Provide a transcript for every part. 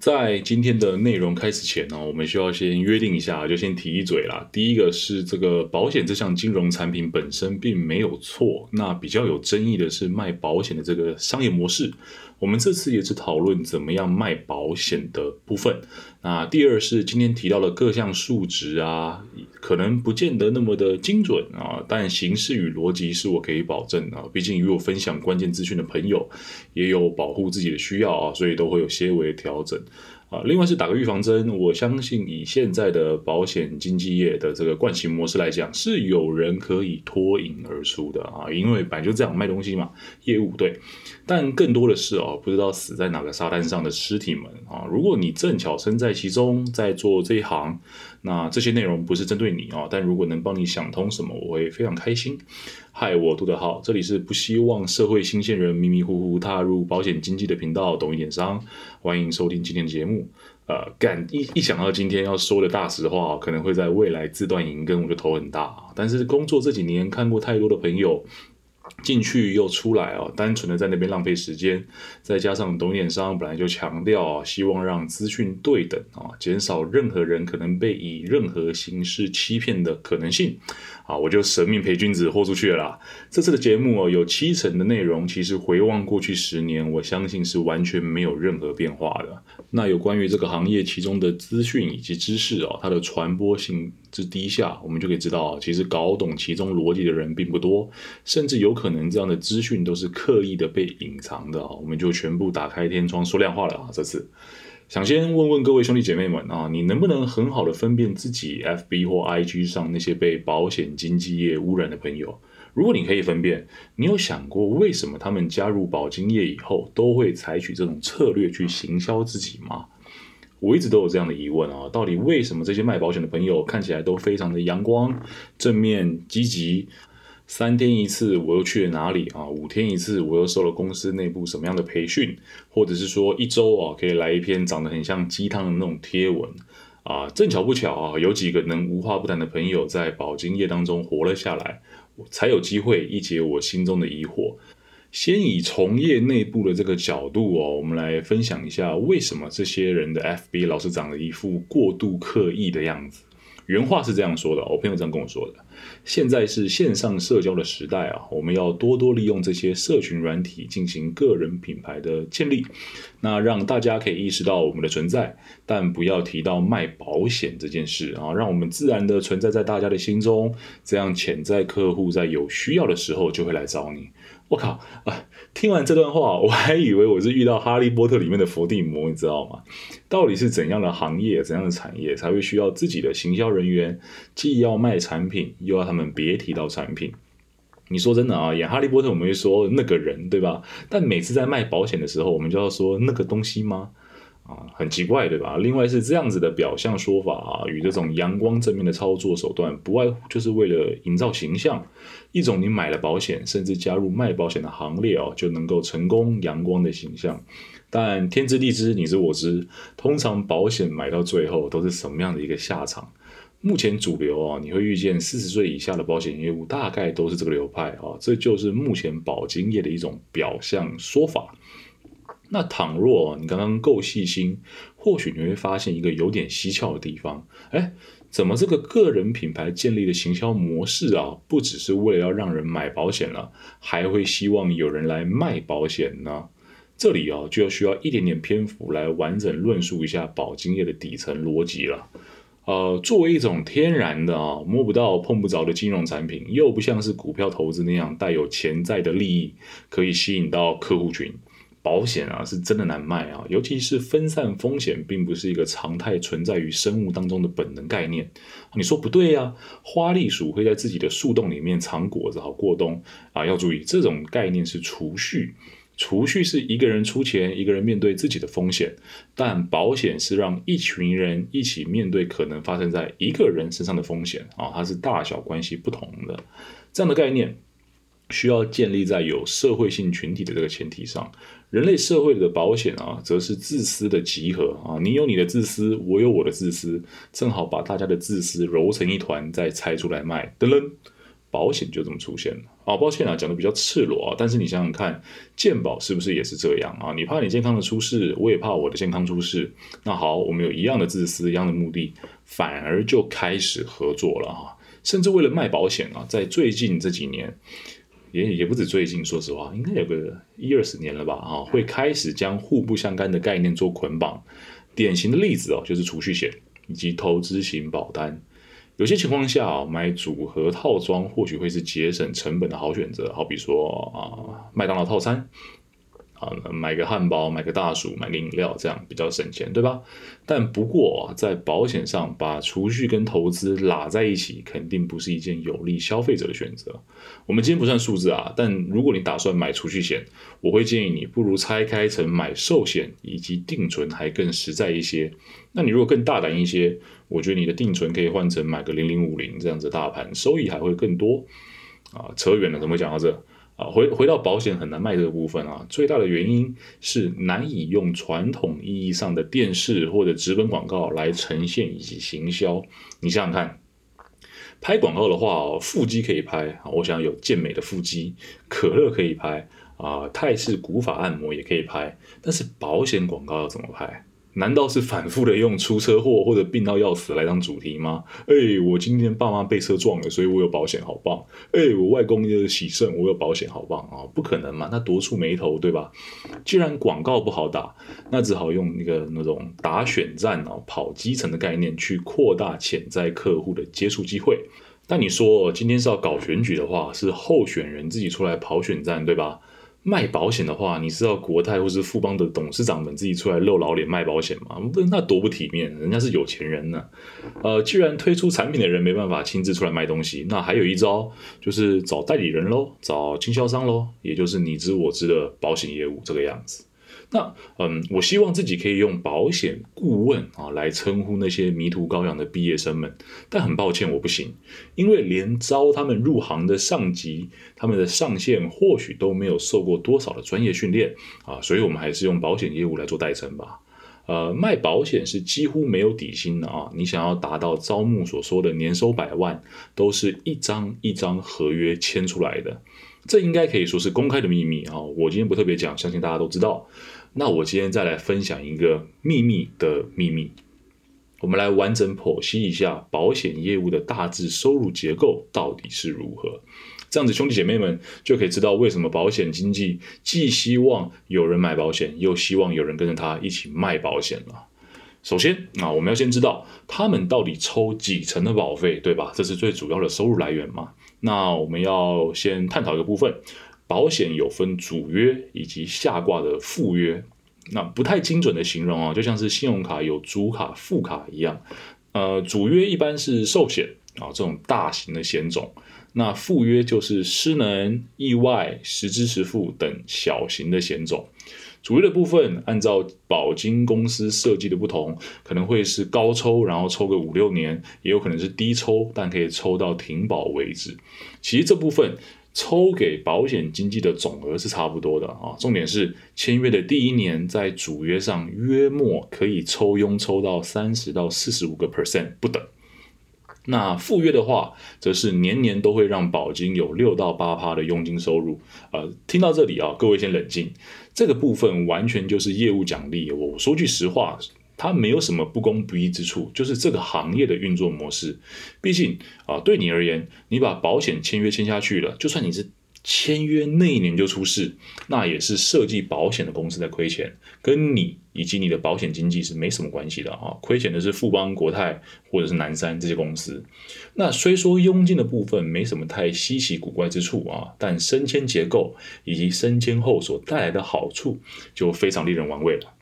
在今天的内容开始前呢，我们需要先约定一下，就先提一嘴啦。第一个是这个保险这项金融产品本身并没有错，那比较有争议的是卖保险的这个商业模式。我们这次也是讨论怎么样卖保险的部分。那第二是今天提到的各项数值啊，可能不见得那么的精准啊，但形式与逻辑是我可以保证啊。毕竟与我分享关键资讯的朋友也有保护自己的需要啊，所以都会有些微调整。啊，另外是打个预防针，我相信以现在的保险经纪业的这个惯性模式来讲，是有人可以脱颖而出的啊，因为本来就这样卖东西嘛，业务对。但更多的是哦，不知道死在哪个沙滩上的尸体们啊，如果你正巧身在其中，在做这一行。那这些内容不是针对你啊，但如果能帮你想通什么，我会非常开心。嗨，我杜德浩，这里是不希望社会新鲜人迷迷糊糊踏入保险经纪的频道，懂一点商，欢迎收听今天的节目。呃，干一一想到今天要说的大实话，可能会在未来自断银根，我就头很大。但是工作这几年看过太多的朋友。进去又出来哦，单纯的在那边浪费时间，再加上懂点商本来就强调希望让资讯对等啊，减少任何人可能被以任何形式欺骗的可能性啊，我就舍命陪君子豁出去了啦。这次的节目哦，有七成的内容其实回望过去十年，我相信是完全没有任何变化的。那有关于这个行业其中的资讯以及知识哦，它的传播性之低下，我们就可以知道，其实搞懂其中逻辑的人并不多，甚至有可能这样的资讯都是刻意的被隐藏的啊。我们就全部打开天窗说亮话了啊！这次想先问问各位兄弟姐妹们啊，你能不能很好的分辨自己 FB 或 IG 上那些被保险经纪业污染的朋友？如果你可以分辨，你有想过为什么他们加入保金业以后都会采取这种策略去行销自己吗？我一直都有这样的疑问啊，到底为什么这些卖保险的朋友看起来都非常的阳光、正面、积极？三天一次我又去了哪里啊？五天一次我又受了公司内部什么样的培训？或者是说一周啊可以来一篇长得很像鸡汤的那种贴文啊？正巧不巧啊，有几个能无话不谈的朋友在保金业当中活了下来。才有机会一解我心中的疑惑。先以从业内部的这个角度哦，我们来分享一下为什么这些人的 FB 老是长了一副过度刻意的样子。原话是这样说的，我朋友这样跟我说的。现在是线上社交的时代啊，我们要多多利用这些社群软体进行个人品牌的建立，那让大家可以意识到我们的存在，但不要提到卖保险这件事啊，让我们自然的存在在大家的心中，这样潜在客户在有需要的时候就会来找你。我靠啊！听完这段话，我还以为我是遇到哈利波特里面的伏地魔，你知道吗？到底是怎样的行业、怎样的产业才会需要自己的行销人员，既要卖产品，又要他们别提到产品？你说真的啊？演哈利波特，我们会说那个人，对吧？但每次在卖保险的时候，我们就要说那个东西吗？啊，很奇怪，对吧？另外是这样子的表象说法啊，与这种阳光正面的操作手段，不外乎就是为了营造形象，一种你买了保险，甚至加入卖保险的行列哦，就能够成功阳光的形象。但天知地知，你知我知，通常保险买到最后都是什么样的一个下场？目前主流啊，你会遇见四十岁以下的保险业务，大概都是这个流派啊，这就是目前保金业的一种表象说法。那倘若你刚刚够细心，或许你会发现一个有点蹊跷的地方。哎，怎么这个个人品牌建立的行销模式啊，不只是为了要让人买保险了，还会希望有人来卖保险呢？这里啊，就要需要一点点篇幅来完整论述一下保金业的底层逻辑了。呃，作为一种天然的啊摸不到碰不着的金融产品，又不像是股票投资那样带有潜在的利益，可以吸引到客户群。保险啊，是真的难卖啊，尤其是分散风险，并不是一个常态存在于生物当中的本能概念。你说不对呀？花栗鼠会在自己的树洞里面藏果子好过冬啊？要注意，这种概念是储蓄，储蓄是一个人出钱，一个人面对自己的风险，但保险是让一群人一起面对可能发生在一个人身上的风险啊，它是大小关系不同的这样的概念。需要建立在有社会性群体的这个前提上，人类社会的保险啊，则是自私的集合啊，你有你的自私，我有我的自私，正好把大家的自私揉成一团，再拆出来卖，噔噔，保险就这么出现了。啊，抱歉啊，讲的比较赤裸啊，但是你想想看，健保是不是也是这样啊？你怕你健康的出事，我也怕我的健康出事。那好，我们有一样的自私，一样的目的，反而就开始合作了哈。甚至为了卖保险啊，在最近这几年，也也不止最近，说实话，应该有个一二十年了吧啊，会开始将互不相干的概念做捆绑。典型的例子哦，就是储蓄险以及投资型保单。有些情况下买组合套装或许会是节省成本的好选择，好比说啊，麦当劳套餐。啊，买个汉堡，买个大薯，买个饮料，这样比较省钱，对吧？但不过啊，在保险上把储蓄跟投资拉在一起，肯定不是一件有利消费者的选择。我们今天不算数字啊，但如果你打算买储蓄险，我会建议你不如拆开成买寿险以及定存还更实在一些。那你如果更大胆一些，我觉得你的定存可以换成买个零零五零这样子大盘，收益还会更多。啊，扯远了，怎么讲到这？啊，回回到保险很难卖这个部分啊，最大的原因是难以用传统意义上的电视或者纸本广告来呈现以及行销。你想想看，拍广告的话，腹肌可以拍啊，我想有健美的腹肌，可乐可以拍啊，泰式古法按摩也可以拍，但是保险广告要怎么拍？难道是反复的用出车祸或者病到要死来当主题吗？哎，我今天爸妈被车撞了，所以我有保险，好棒！哎，我外公的喜肾，我有保险，好棒啊！不可能嘛，那多触眉头，对吧？既然广告不好打，那只好用那个那种打选战哦，跑基层的概念去扩大潜在客户的接触机会。那你说今天是要搞选举的话，是候选人自己出来跑选战，对吧？卖保险的话，你知道国泰或是富邦的董事长们自己出来露老脸卖保险吗？那多不体面，人家是有钱人呢。呃，既然推出产品的人没办法亲自出来卖东西，那还有一招就是找代理人喽，找经销商喽，也就是你知我知的保险业务这个样子。那嗯，我希望自己可以用保险顾问啊来称呼那些迷途羔羊的毕业生们，但很抱歉我不行，因为连招他们入行的上级，他们的上线或许都没有受过多少的专业训练啊，所以我们还是用保险业务来做代称吧。呃，卖保险是几乎没有底薪的啊，你想要达到招募所说的年收百万，都是一张一张合约签出来的，这应该可以说是公开的秘密啊。我今天不特别讲，相信大家都知道。那我今天再来分享一个秘密的秘密，我们来完整剖析一下保险业务的大致收入结构到底是如何。这样子，兄弟姐妹们就可以知道为什么保险经纪既希望有人买保险，又希望有人跟着他一起卖保险了。首先，啊，我们要先知道他们到底抽几成的保费，对吧？这是最主要的收入来源嘛。那我们要先探讨一个部分。保险有分主约以及下挂的附约，那不太精准的形容啊，就像是信用卡有主卡副卡一样。呃，主约一般是寿险啊这种大型的险种，那附约就是失能、意外、实支实付等小型的险种。主约的部分按照保金公司设计的不同，可能会是高抽，然后抽个五六年，也有可能是低抽，但可以抽到停保为止。其实这部分。抽给保险经纪的总额是差不多的啊，重点是签约的第一年，在主约上约莫可以抽佣抽到三十到四十五个 percent 不等。那附约的话，则是年年都会让保金有六到八趴的佣金收入。呃，听到这里啊，各位先冷静，这个部分完全就是业务奖励。我说句实话。它没有什么不公不义之处，就是这个行业的运作模式。毕竟啊，对你而言，你把保险签约签下去了，就算你是签约那一年就出事，那也是设计保险的公司在亏钱，跟你以及你的保险经纪是没什么关系的啊。亏钱的是富邦、国泰或者是南山这些公司。那虽说佣金的部分没什么太稀奇古怪之处啊，但升迁结构以及升迁后所带来的好处就非常令人玩味了。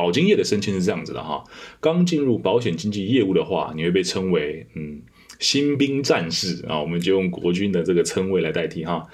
保金业的升迁是这样子的哈，刚进入保险经纪业务的话，你会被称为嗯新兵战士啊，我们就用国军的这个称谓来代替哈。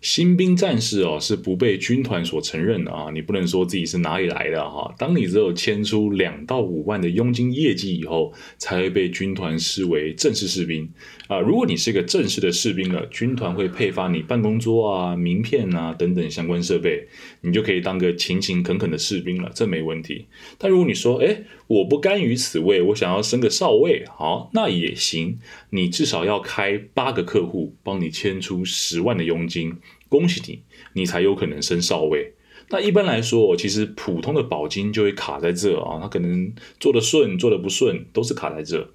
新兵战士哦是不被军团所承认的啊，你不能说自己是哪里来的哈。当你只有签出两到五万的佣金业绩以后，才会被军团视为正式士兵啊。如果你是一个正式的士兵了，军团会配发你办公桌啊、名片啊等等相关设备，你就可以当个勤勤恳恳的士兵了，这没问题。但如果你说，哎，我不甘于此位，我想要升个少尉，好，那也行，你至少要开八个客户帮你签出十万的佣金。恭喜你，你才有可能升少尉。那一般来说，其实普通的保金就会卡在这啊，他可能做的顺，做的不顺，都是卡在这。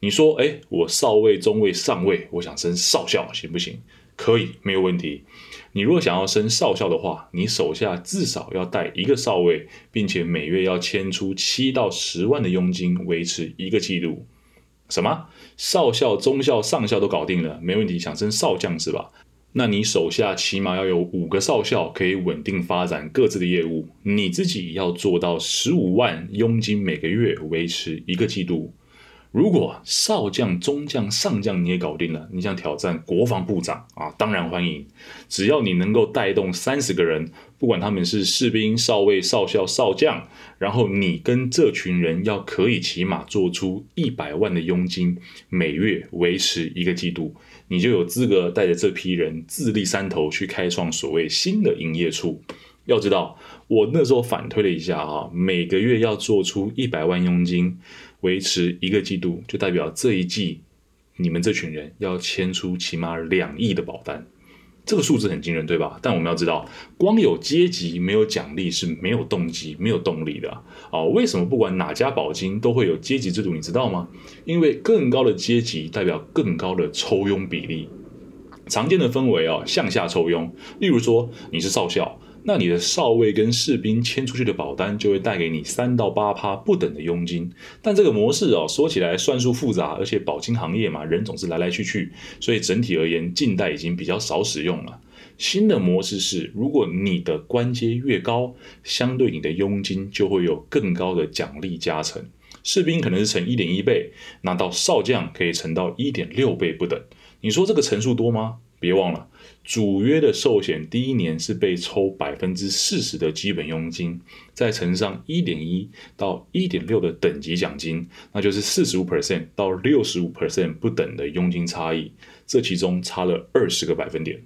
你说，哎，我少尉、中尉、上尉，我想升少校，行不行？可以，没有问题。你如果想要升少校的话，你手下至少要带一个少尉，并且每月要签出七到十万的佣金，维持一个季度。什么？少校、中校、上校都搞定了，没问题。想升少将是吧？那你手下起码要有五个少校，可以稳定发展各自的业务。你自己要做到十五万佣金每个月，维持一个季度。如果少将、中将、上将你也搞定了，你想挑战国防部长啊？当然欢迎，只要你能够带动三十个人，不管他们是士兵、少尉、少校、少将，然后你跟这群人要可以起码做出一百万的佣金，每月维持一个季度。你就有资格带着这批人自立山头去开创所谓新的营业处。要知道，我那时候反推了一下啊，每个月要做出一百万佣金，维持一个季度，就代表这一季你们这群人要签出起码两亿的保单。这个数字很惊人，对吧？但我们要知道，光有阶级没有奖励是没有动机、没有动力的啊！为什么不管哪家保金都会有阶级制度？你知道吗？因为更高的阶级代表更高的抽佣比例。常见的分为啊，向下抽佣。例如说，你是少校。那你的少尉跟士兵签出去的保单就会带给你三到八趴不等的佣金，但这个模式哦说起来算术复杂，而且保金行业嘛人总是来来去去，所以整体而言近代已经比较少使用了。新的模式是，如果你的官阶越高，相对你的佣金就会有更高的奖励加成，士兵可能是乘一点一倍，那到少将可以乘到一点六倍不等。你说这个乘数多吗？别忘了。主约的寿险第一年是被抽百分之四十的基本佣金，再乘上一点一到一点六的等级奖金，那就是四十五 percent 到六十五 percent 不等的佣金差异，这其中差了二十个百分点。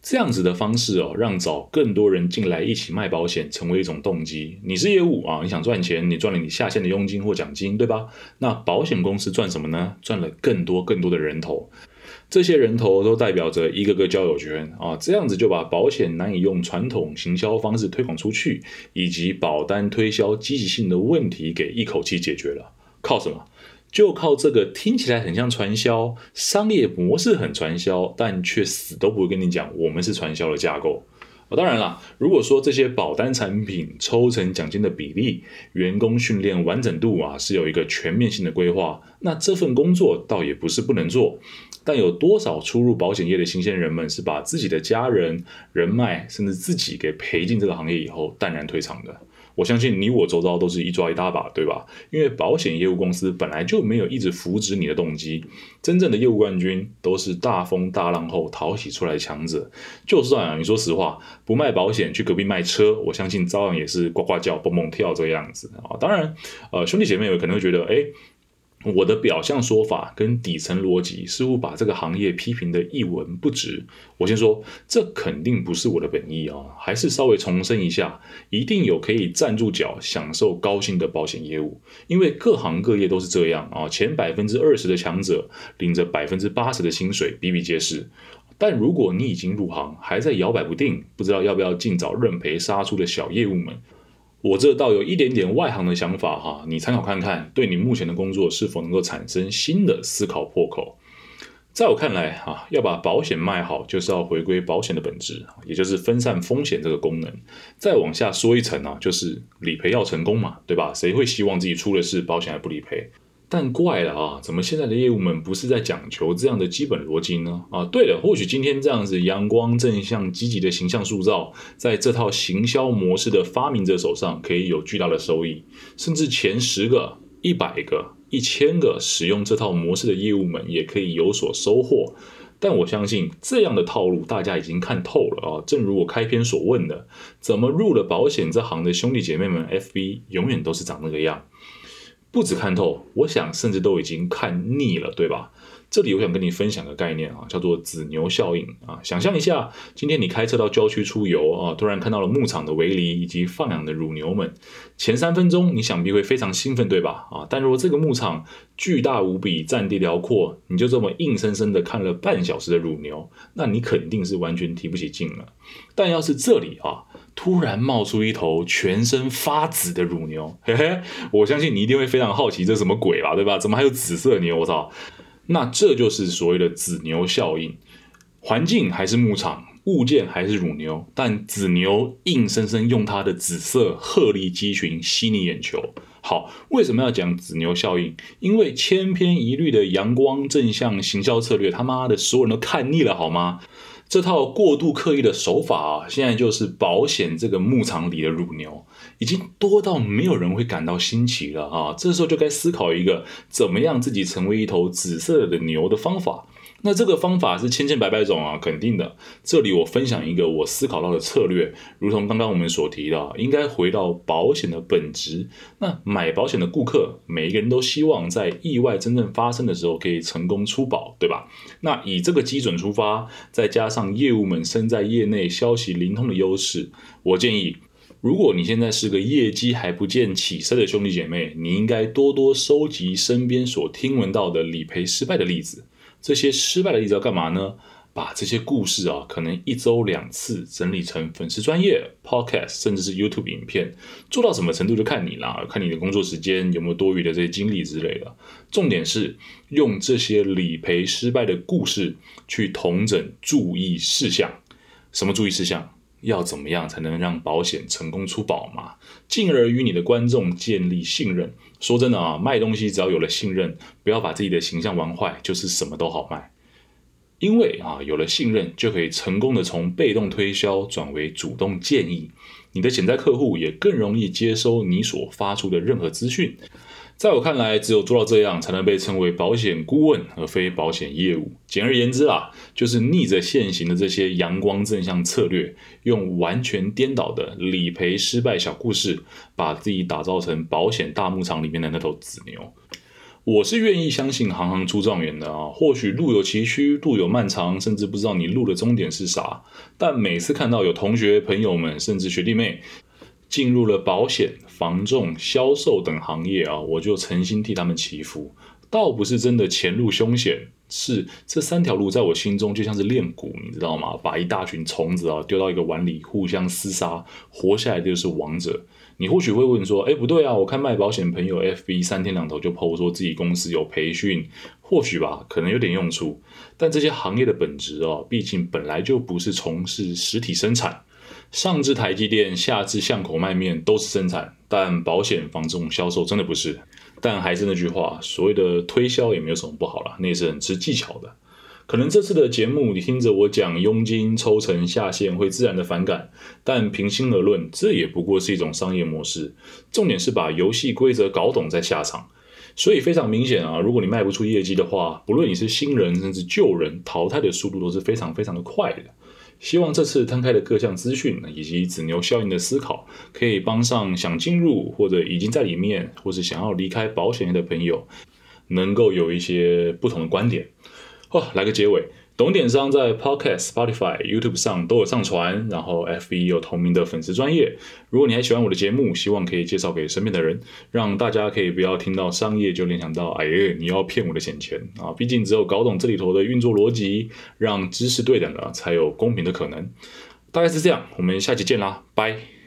这样子的方式哦，让找更多人进来一起卖保险成为一种动机。你是业务啊，你想赚钱，你赚了你下线的佣金或奖金，对吧？那保险公司赚什么呢？赚了更多更多的人头。这些人头都代表着一个个交友圈啊，这样子就把保险难以用传统行销方式推广出去，以及保单推销积极性的问题给一口气解决了。靠什么？就靠这个听起来很像传销，商业模式很传销，但却死都不会跟你讲我们是传销的架构。啊，当然了，如果说这些保单产品抽成奖金的比例、员工训练完整度啊，是有一个全面性的规划，那这份工作倒也不是不能做。但有多少初入保险业的新鲜人们是把自己的家人、人脉，甚至自己给赔进这个行业以后淡然退场的？我相信你我周遭都是一抓一大把，对吧？因为保险业务公司本来就没有一直扶植你的动机，真正的业务冠军都是大风大浪后淘洗出来的强者。就算，你说实话，不卖保险去隔壁卖车，我相信照样也是呱呱叫、蹦蹦跳这个样子啊。当然，呃，兄弟姐妹有可能会觉得，哎。我的表象说法跟底层逻辑似乎把这个行业批评的一文不值。我先说，这肯定不是我的本意啊，还是稍微重申一下，一定有可以站住脚、享受高薪的保险业务，因为各行各业都是这样啊。前百分之二十的强者领着百分之八十的薪水，比比皆是。但如果你已经入行，还在摇摆不定，不知道要不要尽早认赔杀出的小业务们。我这倒有一点点外行的想法哈，你参考看看，对你目前的工作是否能够产生新的思考破口。在我看来哈，要把保险卖好，就是要回归保险的本质，也就是分散风险这个功能。再往下说一层啊，就是理赔要成功嘛，对吧？谁会希望自己出了事，保险还不理赔？但怪了啊，怎么现在的业务们不是在讲求这样的基本逻辑呢？啊，对了，或许今天这样子阳光正向、积极的形象塑造，在这套行销模式的发明者手上可以有巨大的收益，甚至前十个、一百个、一千个使用这套模式的业务们也可以有所收获。但我相信这样的套路大家已经看透了啊。正如我开篇所问的，怎么入了保险这行的兄弟姐妹们，FB 永远都是长那个样。不止看透，我想甚至都已经看腻了，对吧？这里我想跟你分享个概念啊，叫做子牛效应啊。想象一下，今天你开车到郊区出游啊，突然看到了牧场的围篱以及放养的乳牛们，前三分钟你想必会非常兴奋，对吧？啊，但如果这个牧场巨大无比，占地辽阔，你就这么硬生生的看了半小时的乳牛，那你肯定是完全提不起劲了。但要是这里啊，突然冒出一头全身发紫的乳牛，嘿嘿，我相信你一定会非常好奇，这什么鬼吧，对吧？怎么还有紫色牛？我操！那这就是所谓的子牛效应，环境还是牧场，物件还是乳牛，但子牛硬生生用它的紫色鹤立鸡群吸你眼球。好，为什么要讲子牛效应？因为千篇一律的阳光正向行销策略，他妈的所有人都看腻了，好吗？这套过度刻意的手法啊，现在就是保险这个牧场里的乳牛，已经多到没有人会感到新奇了啊！这时候就该思考一个怎么样自己成为一头紫色的牛的方法。那这个方法是千千百百种啊，肯定的。这里我分享一个我思考到的策略，如同刚刚我们所提到，应该回到保险的本质。那买保险的顾客，每一个人都希望在意外真正发生的时候可以成功出保，对吧？那以这个基准出发，再加上业务们身在业内、消息灵通的优势，我建议，如果你现在是个业绩还不见起色的兄弟姐妹，你应该多多收集身边所听闻到的理赔失败的例子。这些失败的例子要干嘛呢？把这些故事啊，可能一周两次整理成粉丝专业 podcast，甚至是 YouTube 影片，做到什么程度就看你啦，看你的工作时间有没有多余的这些精力之类的。重点是用这些理赔失败的故事去同整注意事项。什么注意事项？要怎么样才能让保险成功出保嘛？进而与你的观众建立信任。说真的啊，卖东西只要有了信任，不要把自己的形象玩坏，就是什么都好卖。因为啊，有了信任，就可以成功的从被动推销转为主动建议，你的潜在客户也更容易接收你所发出的任何资讯。在我看来，只有做到这样，才能被称为保险顾问，而非保险业务。简而言之啊，就是逆着现行的这些阳光正向策略，用完全颠倒的理赔失败小故事，把自己打造成保险大牧场里面的那头子牛。我是愿意相信行行出状元的啊，或许路有崎岖，路有漫长，甚至不知道你路的终点是啥。但每次看到有同学、朋友们，甚至学弟妹。进入了保险、房仲、销售等行业啊，我就诚心替他们祈福。倒不是真的前路凶险，是这三条路在我心中就像是练蛊，你知道吗？把一大群虫子啊丢到一个碗里，互相厮杀，活下来的就是王者。你或许会问说，哎，不对啊，我看卖保险朋友 FB 三天两头就 PO 说自己公司有培训，或许吧，可能有点用处。但这些行业的本质啊，毕竟本来就不是从事实体生产。上至台积电，下至巷口卖面都是生产，但保险、房仲、销售真的不是。但还是那句话，所谓的推销也没有什么不好啦，那也是很吃技巧的。可能这次的节目你听着我讲佣金抽成下线会自然的反感，但平心而论，这也不过是一种商业模式。重点是把游戏规则搞懂再下场。所以非常明显啊，如果你卖不出业绩的话，不论你是新人甚至旧人，淘汰的速度都是非常非常的快的。希望这次摊开的各项资讯以及子牛效应的思考，可以帮上想进入或者已经在里面，或是想要离开保险业的朋友，能够有一些不同的观点。哦，来个结尾。懂点商在 Podcast、Spotify、YouTube 上都有上传，然后 FB 有同名的粉丝专业。如果你还喜欢我的节目，希望可以介绍给身边的人，让大家可以不要听到商业就联想到，哎呀，你要骗我的钱钱啊！毕竟只有搞懂这里头的运作逻辑，让知识对等了，才有公平的可能。大概是这样，我们下期见啦，拜。